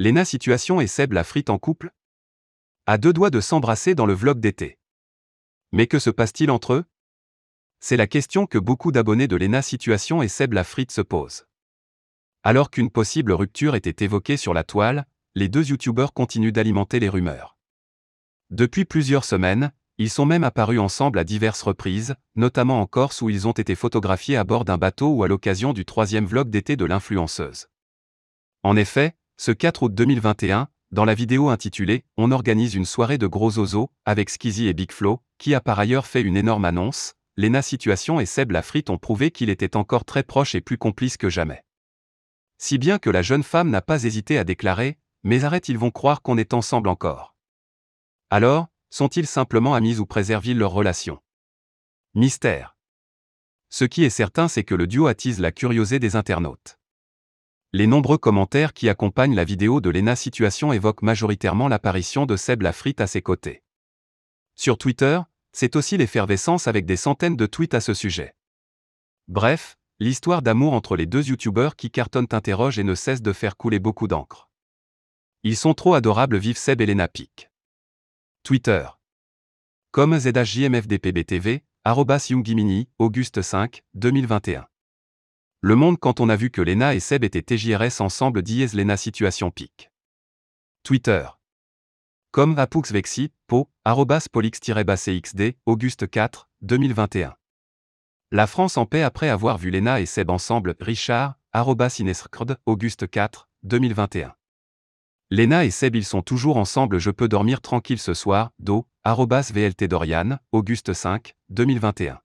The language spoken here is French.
Lena Situation et Seb la frite en couple? À deux doigts de s'embrasser dans le vlog d'été. Mais que se passe-t-il entre eux? C'est la question que beaucoup d'abonnés de Lena Situation et Seb la frite se posent. Alors qu'une possible rupture était évoquée sur la toile, les deux youtubeurs continuent d'alimenter les rumeurs. Depuis plusieurs semaines, ils sont même apparus ensemble à diverses reprises, notamment en Corse où ils ont été photographiés à bord d'un bateau ou à l'occasion du troisième vlog d'été de l'influenceuse. En effet, ce 4 août 2021, dans la vidéo intitulée On organise une soirée de gros oiseaux avec Skizzy et Big Flo, qui a par ailleurs fait une énorme annonce, Lena Situation et Seb Lafrite ont prouvé qu'il était encore très proche et plus complice que jamais. Si bien que la jeune femme n'a pas hésité à déclarer Mais arrête, ils vont croire qu'on est ensemble encore. Alors, sont-ils simplement amis ou préservent-ils leur relation? Mystère. Ce qui est certain, c'est que le duo attise la curiosité des internautes. Les nombreux commentaires qui accompagnent la vidéo de Lena Situation évoquent majoritairement l'apparition de Seb Lafrite à ses côtés. Sur Twitter, c'est aussi l'effervescence avec des centaines de tweets à ce sujet. Bref, l'histoire d'amour entre les deux youtubeurs qui cartonnent interroge et ne cesse de faire couler beaucoup d'encre. Ils sont trop adorables, vive Seb et Lena Pic. Twitter. Comme ZHJMFDPBTV, arrobas Auguste 5, 2021. Le Monde quand on a vu que Lena et Seb étaient TJRS ensemble dièse Lena situation pique. Twitter. Comme Vexi, Po, arrobas Polix-CXD, Auguste 4, 2021. La France en paix après avoir vu Lena et Seb ensemble, Richard, arrobas Inescrd, Auguste 4, 2021. Lena et Seb ils sont toujours ensemble je peux dormir tranquille ce soir, do, arrobas VLT Dorian, Auguste 5, 2021.